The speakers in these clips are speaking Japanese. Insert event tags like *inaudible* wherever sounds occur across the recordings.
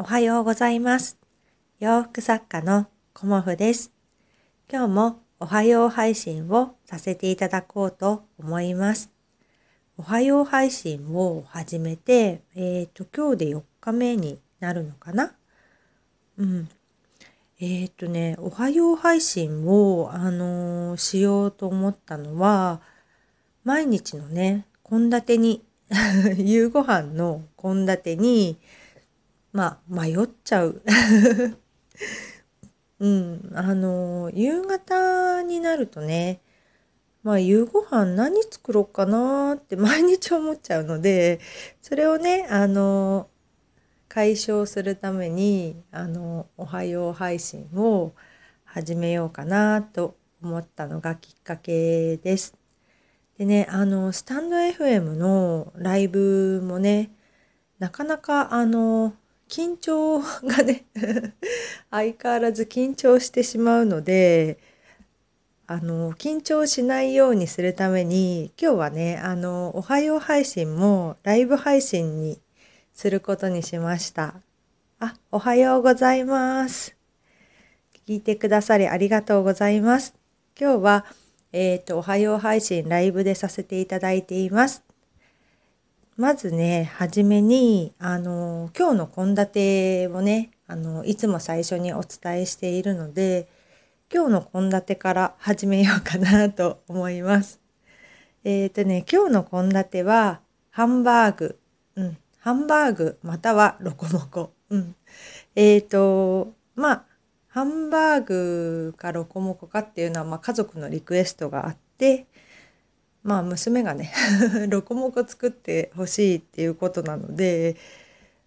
おはようございます。洋服作家のコモフです。今日もおはよう配信をさせていただこうと思います。おはよう配信を始めて、えっ、と、今日で4日目になるのかな？うん。えっ、とね、おはよう配信を、あのーしようと思ったのは、毎日のね、献立に、*laughs* 夕ご飯の献立に、まあ、迷っちゃう。*laughs* うん、あの、夕方になるとね、まあ、夕ご飯何作ろうかなって毎日思っちゃうので、それをね、あの、解消するために、あの、おはよう配信を始めようかなと思ったのがきっかけです。でね、あの、スタンド FM のライブもね、なかなかあの、緊張がね、*laughs* 相変わらず緊張してしまうので、あの、緊張しないようにするために、今日はね、あの、おはよう配信もライブ配信にすることにしました。あ、おはようございます。聞いてくださりありがとうございます。今日は、えっ、と、おはよう配信ライブでさせていただいています。まずね、はじめに、あの、今日の献立をね、あの、いつも最初にお伝えしているので、今日の献立から始めようかなと思います。えっ、とね、今日の献立は、ハンバーグ、うん、ハンバーグまたはロコモコ、うん。えっ、と、まあ、ハンバーグかロコモコかっていうのは、まあ、家族のリクエストがあって、まあ娘がねロコモコ作ってほしいっていうことなので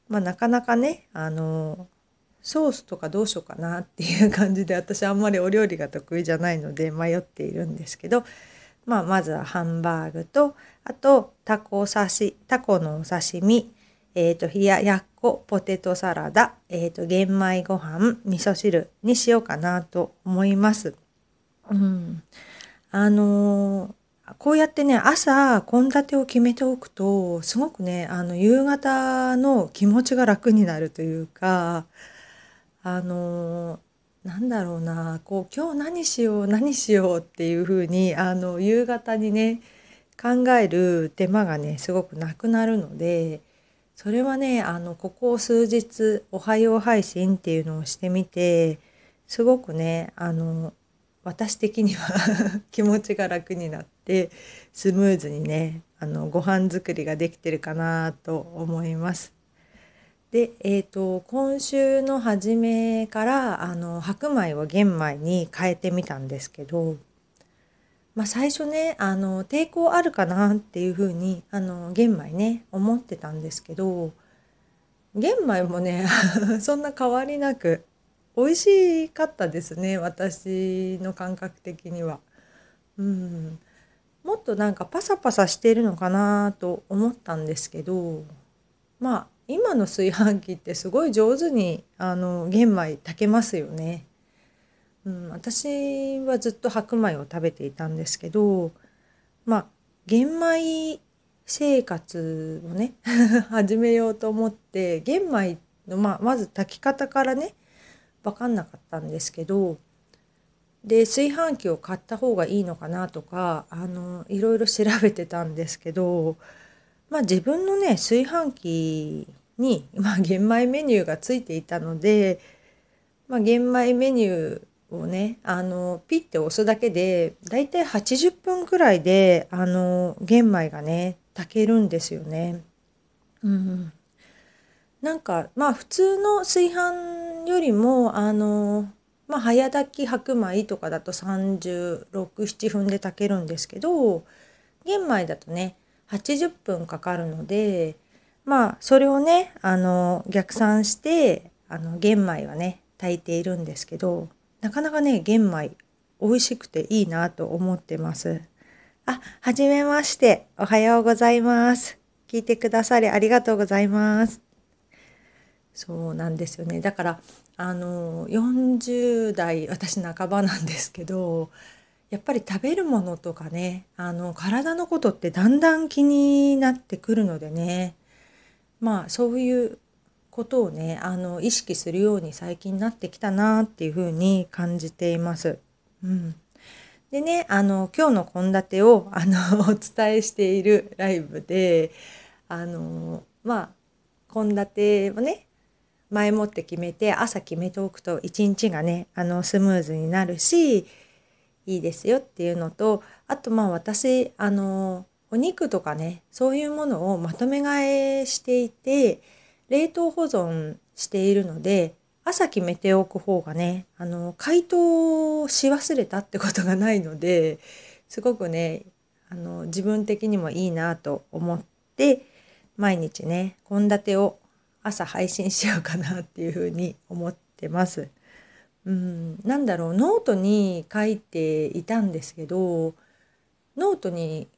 まあなかなかねあのソースとかどうしようかなっていう感じで私あんまりお料理が得意じゃないので迷っているんですけど、まあ、まずはハンバーグとあとタコ刺しタコのお刺身えー、と冷ややっこポテトサラダ、えー、と玄米ご飯味噌汁にしようかなと思います。うん、あのーこうやってね、朝、献立を決めておくと、すごくね、あの、夕方の気持ちが楽になるというか、あの、なんだろうな、こう、今日何しよう、何しようっていう風に、あの、夕方にね、考える手間がね、すごくなくなるので、それはね、あの、ここ数日、おはよう配信っていうのをしてみて、すごくね、あの、私的には *laughs* 気持ちが楽になってスムーズにねあのご飯作りができてるかなと思います。で、えー、と今週の初めからあの白米を玄米に変えてみたんですけど、まあ、最初ねあの抵抗あるかなっていうふうにあの玄米ね思ってたんですけど玄米もね *laughs* そんな変わりなく美味しかったですね私の感覚的には。うん、もっとなんかパサパサしてるのかなと思ったんですけどまあ今の炊飯器ってすごい上手にあの玄米炊けますよね。うん、私はずっと白米を食べていたんですけどまあ玄米生活をね *laughs* 始めようと思って玄米の、まあ、まず炊き方からね分かんなかったんですけどで炊飯器を買った方がいいのかなとかあのいろいろ調べてたんですけどまあ自分のね炊飯器に、まあ、玄米メニューがついていたので、まあ、玄米メニューをねあのピッて押すだけでだいたい80分くらいであの玄米がね炊けるんですよね。うんなんかまあ普通の炊飯よりもあのまあ早炊き白米とかだと367分で炊けるんですけど玄米だとね80分かかるのでまあそれをねあの逆算してあの玄米はね炊いているんですけどなかなかね玄米美味しくていいなと思ってます。あ、はじめまして。おはようございます。聞いてくださりありがとうございます。そうなんですよね。だから、あの、40代、私半ばなんですけど、やっぱり食べるものとかね、あの、体のことってだんだん気になってくるのでね、まあ、そういうことをねあの意識するように最近なってきたなっていうふうに感じています。うん、でねあの今日の献立をあのお伝えしているライブであのまあ献立をね前もって決めて朝決めておくと一日がねあのスムーズになるしいいですよっていうのとあとまあ私あのお肉とかねそういうものをまとめ買いしていて冷凍保存しているので朝決めておく方がねあの解凍し忘れたってことがないのですごくねあの自分的にもいいなと思って毎日ね献立を朝配信しようかなっていうふうに思ってます。うん、なんだろうノートに書いていたんですけどノートに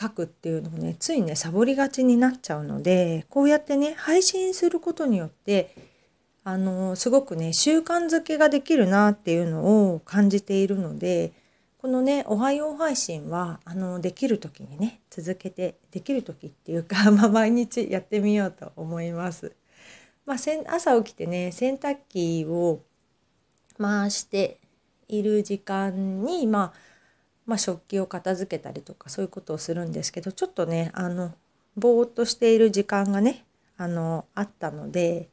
書くっていうのをねついねサボりがちになっちゃうのでこうやってね配信することによってあのすごくね習慣づけができるなっていうのを感じているのでこのね「おはよう配信は」あのできる時にね続けてできる時っていうか、*laughs* まあ、毎日やってみようと思います。まあ、朝起きてね洗濯機を回している時間に、まあ、まあ食器を片付けたりとかそういうことをするんですけどちょっとねあのぼーっとしている時間がねあのあったので、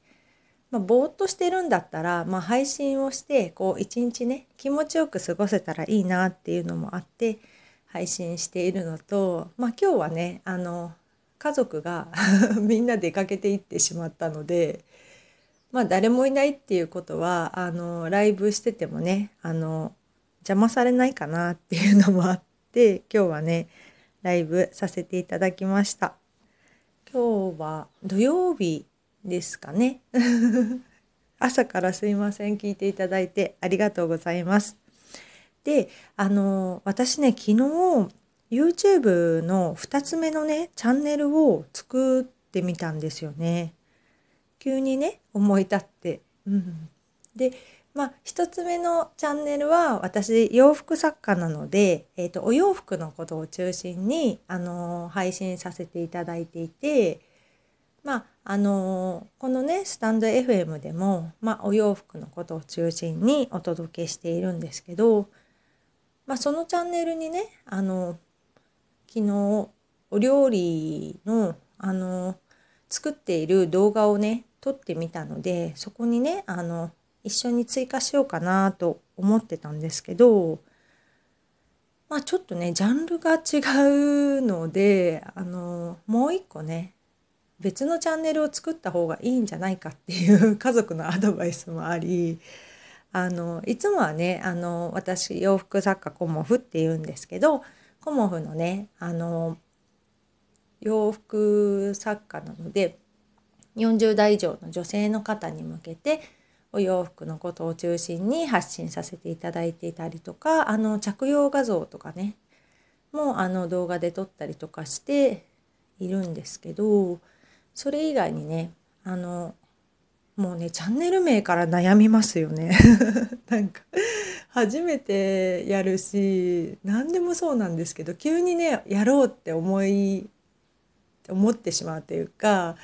まあ、ぼーっとしてるんだったら、まあ、配信をしてこう一日ね気持ちよく過ごせたらいいなっていうのもあって配信しているのと、まあ、今日はねあの家族が *laughs* みんな出かけていってしまったので。まあ誰もいないっていうことはあのライブしててもねあの邪魔されないかなっていうのもあって今日はねライブさせていただきました。今日は土曜日ですかね。*laughs* 朝からすいません聞いていただいてありがとうございます。であの私ね昨日 YouTube の2つ目のねチャンネルを作ってみたんですよね。急にね思い立って、うん、でまあ、1つ目のチャンネルは私洋服作家なので、えーと、お洋服のことを中心に、あのー、配信させていただいていて、まああのー、このねスタンド FM でも、まあ、お洋服のことを中心にお届けしているんですけど、まあ、そのチャンネルにね、あのー、昨日お料理の、あの作っている動画をね撮ってみたのでそこにねあの一緒に追加しようかなと思ってたんですけどまあちょっとねジャンルが違うのであのもう一個ね別のチャンネルを作った方がいいんじゃないかっていう *laughs* 家族のアドバイスもありあのいつもはねあの私洋服作家コモフっていうんですけどコモフのねあの洋服作家なので40代以上の女性の方に向けてお洋服のことを中心に発信させていただいていたりとかあの着用画像とかねもあの動画で撮ったりとかしているんですけどそれ以外にねあのもうねチャンネル名から悩みますよね。*laughs* なんか初めてやるし何でもそうなんですけど急にねやろうって思い思ってしまうというか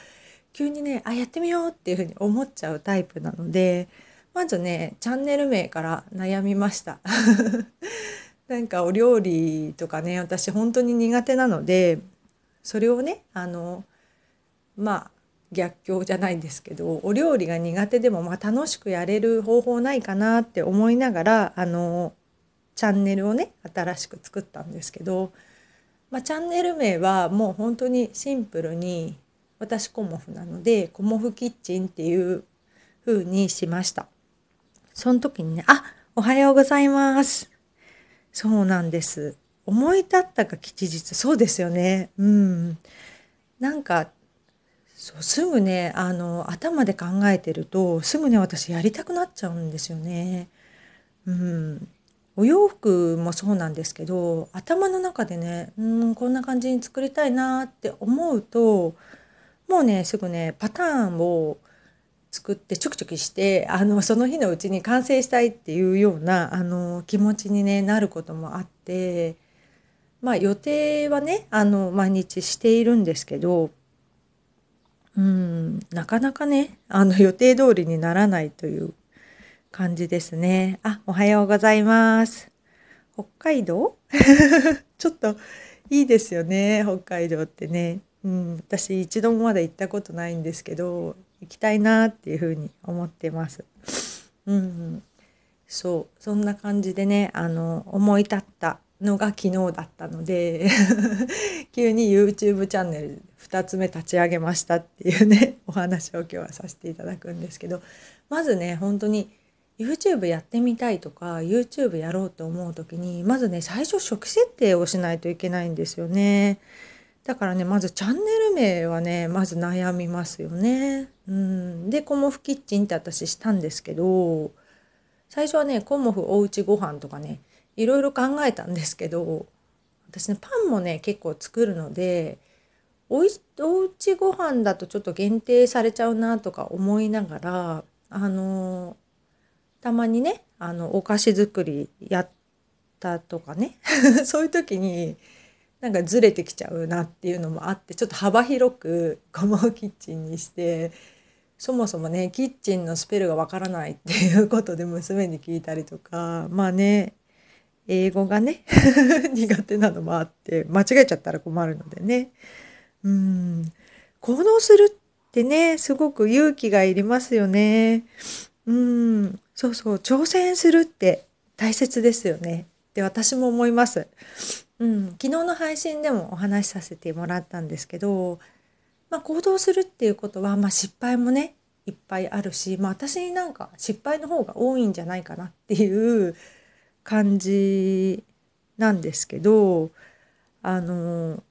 急にねあやってみようっていうふうに思っちゃうタイプなのでまずねチャンネル名から悩みました。*laughs* なんかお料理とかね私本当に苦手なのでそれをねあのまあ逆境じゃないんですけどお料理が苦手でもまあ楽しくやれる方法ないかなって思いながらあのチャンネルをね新しく作ったんですけど、まあ、チャンネル名はもう本当にシンプルに私コモフなのでコモフキッチンっていう風にしました。その時にねあおはようございます。そうなんです。思い立ったが吉日。そうですよね。うん。なんかそうすぐねあの頭で考えてるとすぐね私やりたくなっちゃうんですよね。うん。お洋服もそうなんですけど頭の中でねうんこんな感じに作りたいなって思うともうねすぐねパターンを作ってちょくちょくしてあのその日のうちに完成したいっていうようなあの気持ちに、ね、なることもあってまあ予定はねあの毎日しているんですけどうんなかなかねあの予定通りにならないという感じですね。あおはようございます。北海道？*laughs* ちょっといいですよね北海道ってね。うん、私一度もまだ行ったことないんですけど行きたいなっていうふうに思ってます。うん、そうそんな感じでねあの思い立ったのが昨日だったので *laughs* 急に YouTube チャンネル2つ目立ち上げましたっていうね *laughs* お話を今日はさせていただくんですけどまずね本当に YouTube やってみたいとか YouTube やろうと思う時にまずね最初初期設定をしないといけないんですよね。だからねまずチャンネル名はねまず悩みますよね。うん、でコモフキッチンって私したんですけど最初はねコモフおうちご飯とかねいろいろ考えたんですけど私ねパンもね結構作るのでおいおうちご飯だとちょっと限定されちゃうなとか思いながらあのたまにねあのお菓子作りやったとかね *laughs* そういう時になんかずれてきちゃうなっていうのもあってちょっと幅広くゴモキッチンにしてそもそもねキッチンのスペルがわからないっていうことで娘に聞いたりとかまあね英語がね *laughs* 苦手なのもあって間違えちゃったら困るのでね。うん。行動するってねすごく勇気がいりますよね。うん。そうそう。挑戦するって大切ですよね。って私も思います。うん、昨日の配信でもお話しさせてもらったんですけど、まあ、行動するっていうことは、まあ、失敗もねいっぱいあるし、まあ、私なんか失敗の方が多いんじゃないかなっていう感じなんですけどあの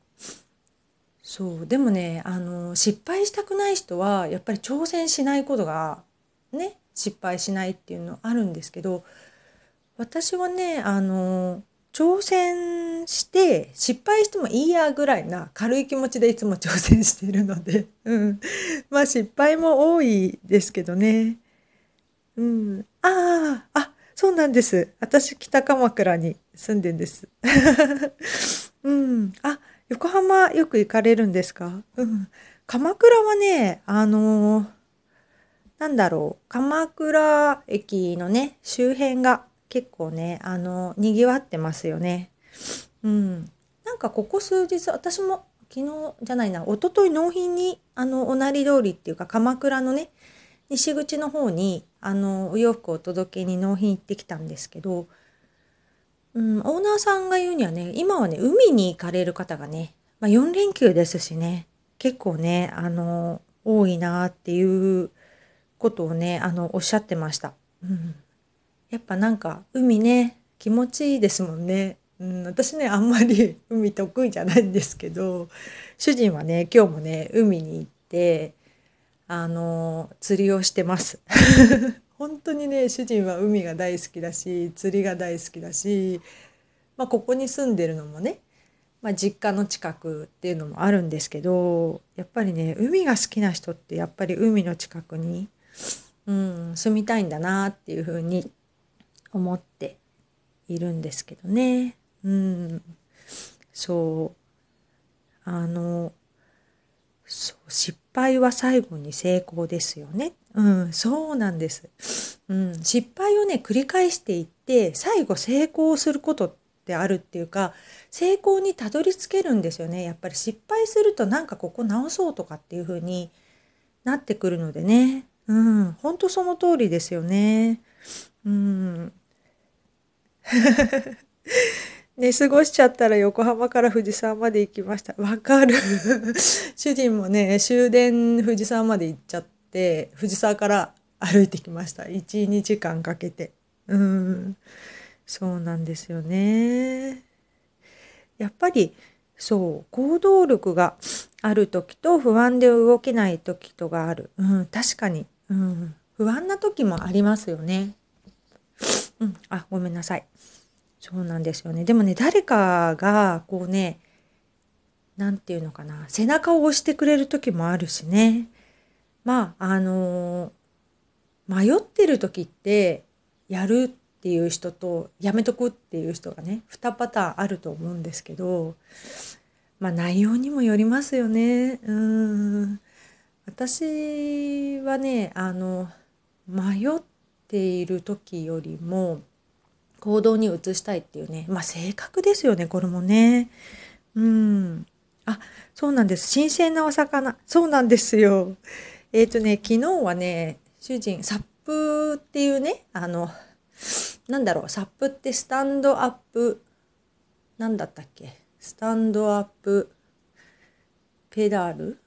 そうでもねあの失敗したくない人はやっぱり挑戦しないことがね失敗しないっていうのあるんですけど私はねあの挑戦して失敗してもいいやぐらいな軽い気持ちでいつも挑戦しているので、*laughs* うん、まあ失敗も多いですけどね。うん、あああそうなんです。私、北鎌倉に住んでんです。*laughs* うん。あ、横浜よく行かれるんですか？うん。鎌倉はね、あのー、なんだろう、鎌倉駅のね、周辺が結構ね、あのー、賑わってますよね。うん。なんかここ数日、私も昨日じゃないな、一昨日納品に、あの、おなり通りっていうか、鎌倉のね、西口の方にあのお洋服をお届けに納品行ってきたんですけど、うん、オーナーさんが言うにはね今はね海に行かれる方がね、まあ、4連休ですしね結構ねあの多いなっていうことをねあのおっしゃってました。うん、やっぱなんか海ね気持ちいいですもんね。うん、私ねあんまり *laughs* 海得意じゃないんですけど主人はね今日もね海に行ってあの釣りをしてます本当にね主人は海が大好きだし釣りが大好きだし、まあ、ここに住んでるのもね、まあ、実家の近くっていうのもあるんですけどやっぱりね海が好きな人ってやっぱり海の近くに、うん、住みたいんだなっていうふうに思っているんですけどね。うん、そうあのそう失敗は最後に成功ですよね。うん、そうなんです。うん、失敗をね繰り返していって最後成功することってあるっていうか成功にたどり着けるんですよね。やっぱり失敗するとなんかここ直そうとかっていう風になってくるのでね。うん、本当その通りですよね。うん。*laughs* 寝過ごしちゃったら横浜から藤沢まで行きました。わかる。*laughs* 主人もね、終電藤沢まで行っちゃって、藤沢から歩いてきました。1、2時間かけて。うん。そうなんですよね。やっぱり、そう、行動力がある時と不安で動けない時とがある。うん、確かに。うん。不安な時もありますよね。うん、あ、ごめんなさい。そうなんですよね。でもね、誰かが、こうね、何て言うのかな、背中を押してくれる時もあるしね。まあ、あの、迷ってる時って、やるっていう人と、やめとくっていう人がね、2パターンあると思うんですけど、まあ内容にもよりますよね。うん。私はねあの迷っている時よりも行動に移したいっていうね。まあ性格ですよねこれもね。うん。あそうなんです。新鮮なお魚。そうなんですよ。えっ、ー、とね昨日はね主人サップっていうねあのなんだろうサップってスタンドアップなんだったっけ？スタンドアップペダル？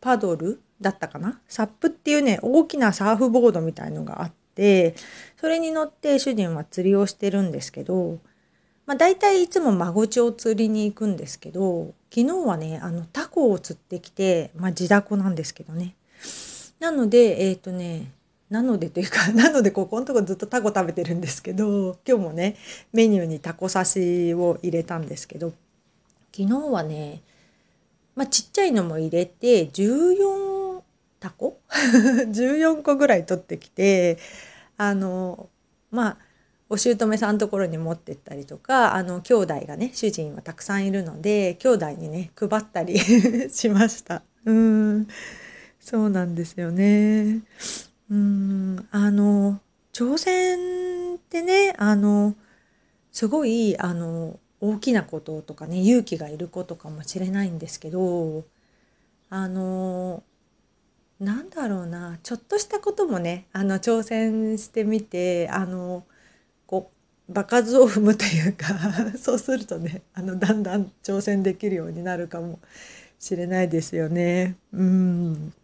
パドル？だったかな？サップっていうね大きなサーフボードみたいのがあってそれに乗って主人は釣りをしてるんですけど、まあ、大体いつもマゴチを釣りに行くんですけど昨日はねあのタコを釣ってきて、まあ、地ダコなんですけどね。なのでえっ、ー、とねなのでというか *laughs* なのでここのとこずっとタコ食べてるんですけど今日もねメニューにタコ刺しを入れたんですけど昨日はねまあちっちゃいのも入れて14タコ？*laughs* 14個ぐらい取ってきてあのまあお姑さんのところに持ってったりとかあの兄弟がね主人はたくさんいるので兄弟にね配ったり *laughs* しました。うんそうなんですよね。うんあの挑戦ってねあのすごいあの大きなこととかね勇気がいることかもしれないんですけどあのなんだろうなちょっとしたこともねあの挑戦してみてあのこう場数を踏むというか *laughs* そうするとねあのだんだん挑戦できるようになるかもしれないですよね。うん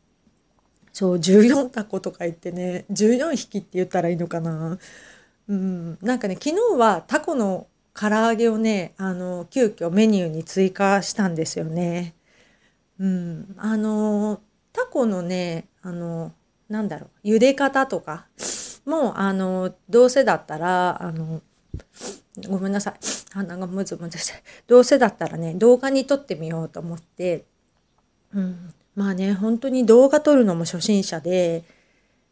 そう14タコとか言ってね14匹って言ったらいいのかな。うん、なんかね昨日はタコの唐揚げをねあの急遽メニューに追加したんですよね。うん、あのタコのねあのなんだろう茹で方とかもあのどうせだったらあのごめんなさい。鼻がムズムズして。どうせだったらね動画に撮ってみようと思って、うん、まあね本当に動画撮るのも初心者で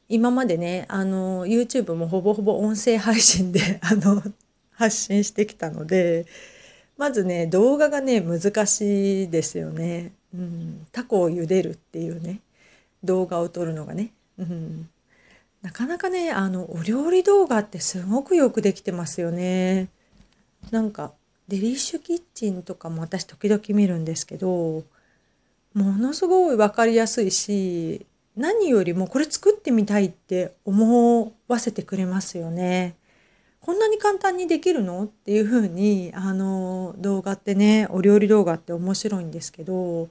今までねあの YouTube もほぼほぼ音声配信で *laughs* あの発信してきたのでまずね動画がね難しいですよね。うん、タコを茹でるっていうね動画を撮るのがね、うん、なかなかねあのお料理動画ってすごくよくできてますよね。なんかデリッシュキッチンとかも私時々見るんですけどものすごい分かりやすいし何よりもこれ作ってみたいって思わせてくれますよね。こんなに簡単にできるの？っていう風にあの動画ってねお料理動画って面白いんですけど、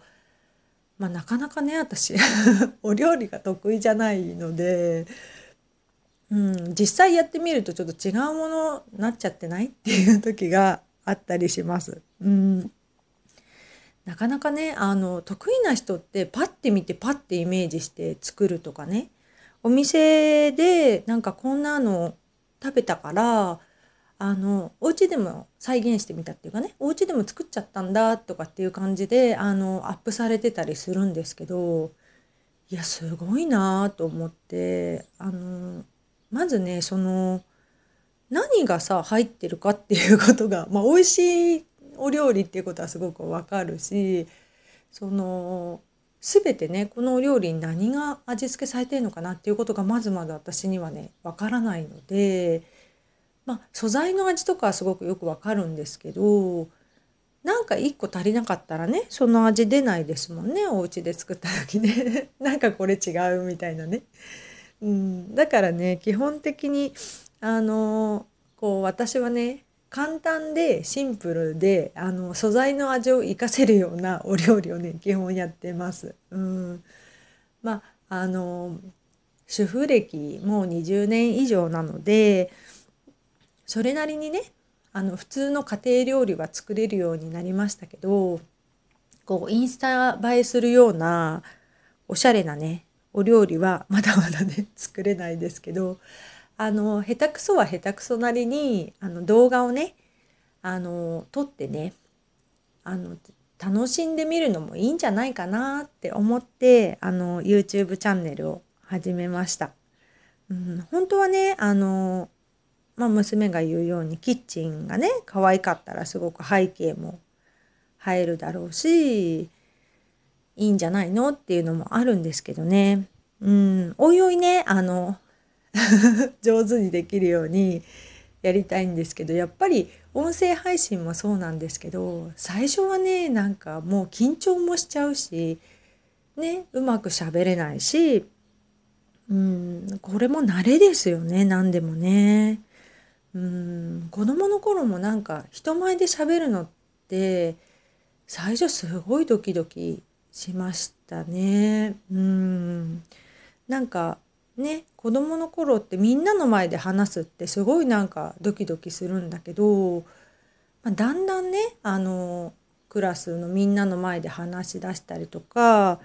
まあ、なかなかね私 *laughs* お料理が得意じゃないので、うん、実際やってみるとちょっと違うものになっちゃってないっていう時があったりします。うんなかなかねあの得意な人ってパッて見てパッてイメージして作るとかねお店でなんかこんなの食べたからあのお家でも再現してみたっていうかねお家でも作っちゃったんだとかっていう感じであのアップされてたりするんですけどいやすごいなと思ってあのまずねその何がさ入ってるかっていうことが、まあ、美味しいお料理っていうことはすごくわかるしその全てねこのお料理に何が味付けされてるのかなっていうことがまずまず私にはねわからないので、まあ、素材の味とかはすごくよくわかるんですけどなんか1個足りなかったらねその味出ないですもんねお家で作った時ね *laughs* なんかこれ違うみたいなね。うん、だからね基本的にあのこう私はね簡単でシンプルであの素材の味を生かせるようなお料理をね基本やってます。うん、まああの主婦歴もう20年以上なのでそれなりにねあの普通の家庭料理は作れるようになりましたけどこうインスタ映えするようなおしゃれなねお料理はまだまだね作れないですけどあの下手くそは下手くそなりにあの動画をねあの撮ってねあの楽しんでみるのもいいんじゃないかなって思ってあの YouTube チャンネルを始めました。うん、本当はねあの、まあ、娘が言うようにキッチンがね可愛かったらすごく背景も映えるだろうしいいんじゃないのっていうのもあるんですけどね。うん、おいおいね、あの、*laughs* 上手にできるようにやりたいんですけど、やっぱり音声配信もそうなんですけど、最初はね、なんかもう緊張もしちゃうし、ね、うまく喋れないし、うん、これも慣れですよね、何でもね。うん、子供の頃もなんか人前で喋るのって最初すごいドキドキしましたね。うんなんかね子供の頃ってみんなの前で話すってすごいなんかドキドキするんだけど、まあ、だんだんねあのクラスのみんなの前で話し出したりとか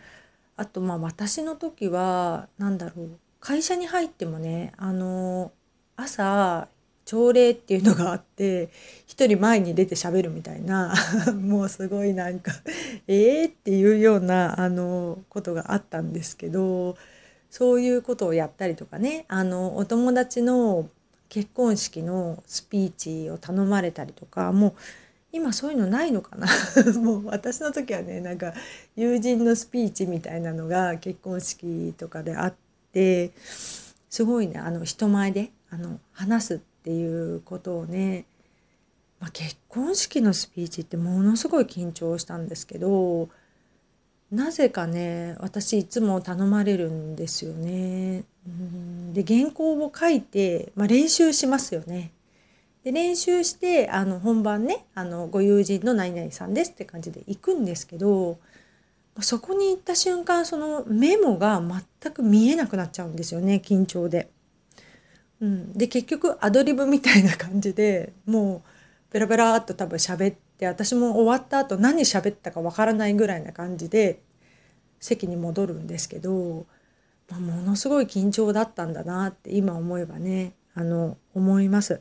あとまあ私の時は何だろう会社に入ってもねあの朝朝礼っていうのがあって一人前に出て喋るみたいな *laughs* もうすごいなんかえーっていうようなあのことがあったんですけどそういうことをやったりとかね。あのお友達の結婚式のスピーチを頼まれたりとかもう今そういうのないのかな。*laughs* もう私の時はねなんか友人のスピーチみたいなのが結婚式とかであってすごいねあの人前であの話すっていうことをね、まあ、結婚式のスピーチってものすごい緊張したんですけどなぜかね私いつも頼まれるんですよね。うんで原稿を書いて、まあ、練習しますよね。で練習してあの本番ねあのご友人の何々さんですって感じで行くんですけどそこに行った瞬間そのメモが全く見えなくなっちゃうんですよね緊張で。うん、で結局アドリブみたいな感じでもうペラペラっと多分喋って私も終わった後何喋ったかわからないぐらいな感じで席に戻るんですけど、まあ、ものすごい緊張だったんだなって今思えばねあの思います。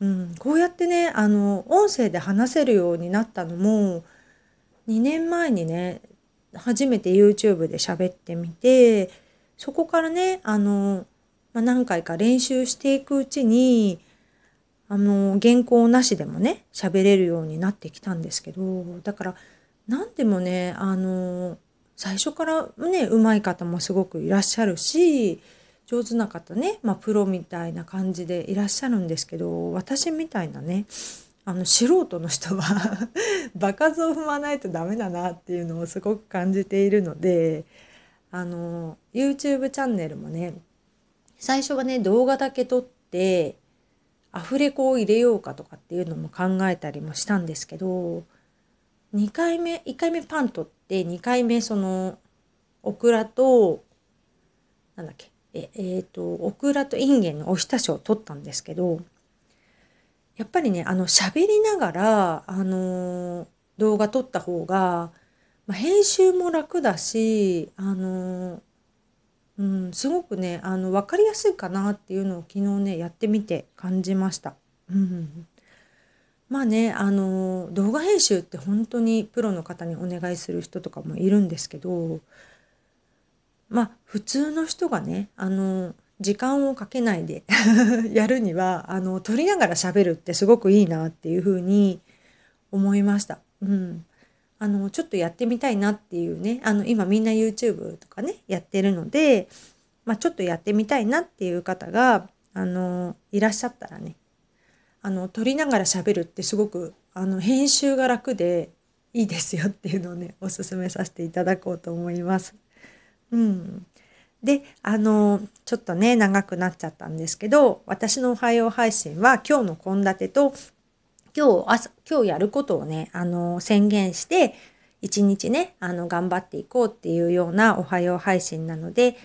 うん、こうやってねあの音声で話せるようになったのも2年前にね初めて YouTube で喋ってみてそこからねあのまあ、何回か練習していくうちにあの原稿なしでもね喋れるようになってきたんですけどだから何でもねあの最初からね上手い方もすごくいらっしゃるし上手な方ね、まあ、プロみたいな感じでいらっしゃるんですけど私みたいなねあの素人の人は *laughs* 場数を踏まないとダメだなっていうのをすごく感じているのであの YouTube チャンネルもね最初はね動画だけ撮ってアフレコを入れようかとかっていうのも考えたりもしたんですけど2回目1回目パン撮って2回目そのオクラとなんだっけええー、とオクラとインゲンのおひたしを撮ったんですけどやっぱりねあの喋りながらあの動画撮った方が、まあ、編集も楽だしあのうん、すごくねあの分かりやすいかなっていうのを昨日ねやってみて感じました。うん、まあねあの動画編集って本当にプロの方にお願いする人とかもいるんですけどまあ普通の人がねあの時間をかけないで *laughs* やるにはあの撮りながら喋るってすごくいいなっていうふうに思いました。うん、あのちょっとやってみたいなっていうねあの今みんな YouTube とかねやってるので、まあ、ちょっとやってみたいなっていう方があのいらっしゃったらねあの撮りながら喋るってすごくあの編集が楽でいいですよっていうのをねおすすめさせていただこうと思います。うん、であのちょっとね長くなっちゃったんですけど私の「おはよう配信」は今日の献立と今日朝、今日やることをね、あの、宣言して、一日ね、あの、頑張っていこうっていうようなおはよう配信なので、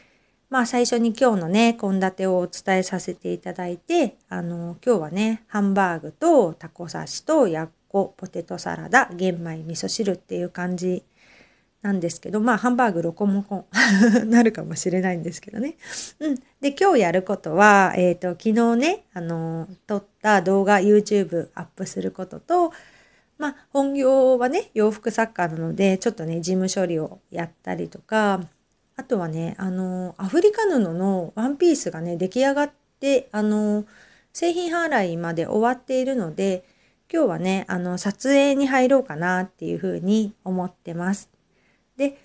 まあ最初に今日のね、献立をお伝えさせていただいて、あの、今日はね、ハンバーグとタコ刺しとやっこ、ポテトサラダ、玄米味噌汁っていう感じなんですけど、まあ、ハンバーグロコモコンなるかもしれないんですけどね。うん。で、今日やることは、えっ、ー、と、昨日ね、あの、撮った動画 YouTube アップすることと、まあ、本業はね、洋服作家なので、ちょっとね、事務処理をやったりとか、あとはね、あの、アフリカ布のワンピースがね、出来上がって、あの、製品払いまで終わっているので、今日はね、あの、撮影に入ろうかなっていうふうに思ってます。で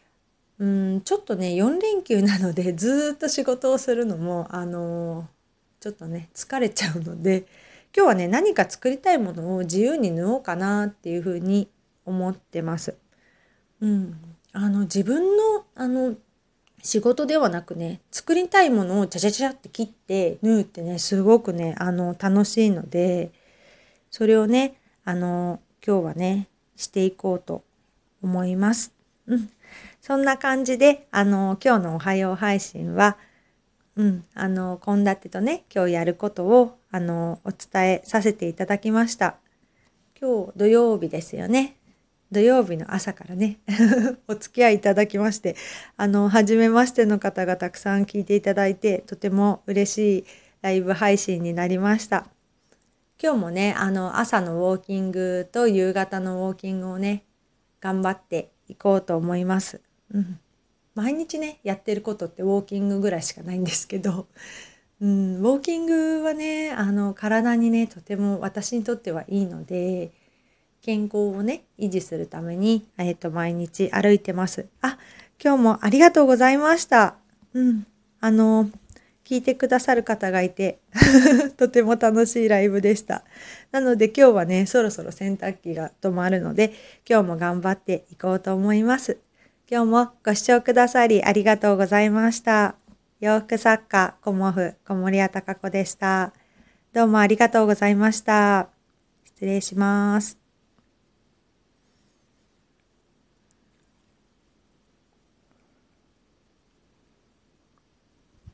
うん、ちょっとね、4連休なので *laughs* ずっと仕事をするのも、あのちょっとね、疲れちゃうので、今日はね、何か作りたいものを自由に縫おうかなっていうふうに思ってます。うん。あの、自分の、あの、仕事ではなくね、作りたいものをちゃちゃちゃって切って縫うってね、すごくね、あの、楽しいので、それをね、あの、今日はね、していこうと思います。うん。そんな感じで、あの、今日のおはよう配信は、うん、あの、献立とね、今日やることを、あの、お伝えさせていただきました。今日土曜日ですよね。土曜日の朝からね *laughs* お付き合いいただきましてあの初めましての方がたくさん聞いていただいてとても嬉しいライブ配信になりました今日もねあの朝のウォーキングと夕方のウォーキングをね頑張っていこうと思います、うん、毎日ねやってることってウォーキングぐらいしかないんですけどうん、ウォーキングはねあの体にねとても私にとってはいいので健康をね、維持するために、えっ、と、毎日歩いてます。あ、今日もありがとうございました。うん。あの、聞いてくださる方がいて *laughs* とても楽しいライブでした。なので今日はね、そろそろ洗濯機が止まるので、今日も頑張っていこうと思います。今日もご視聴くださりありがとうございました。洋服作家、コモフ、小森屋隆子でした。どうもありがとうございました。失礼します。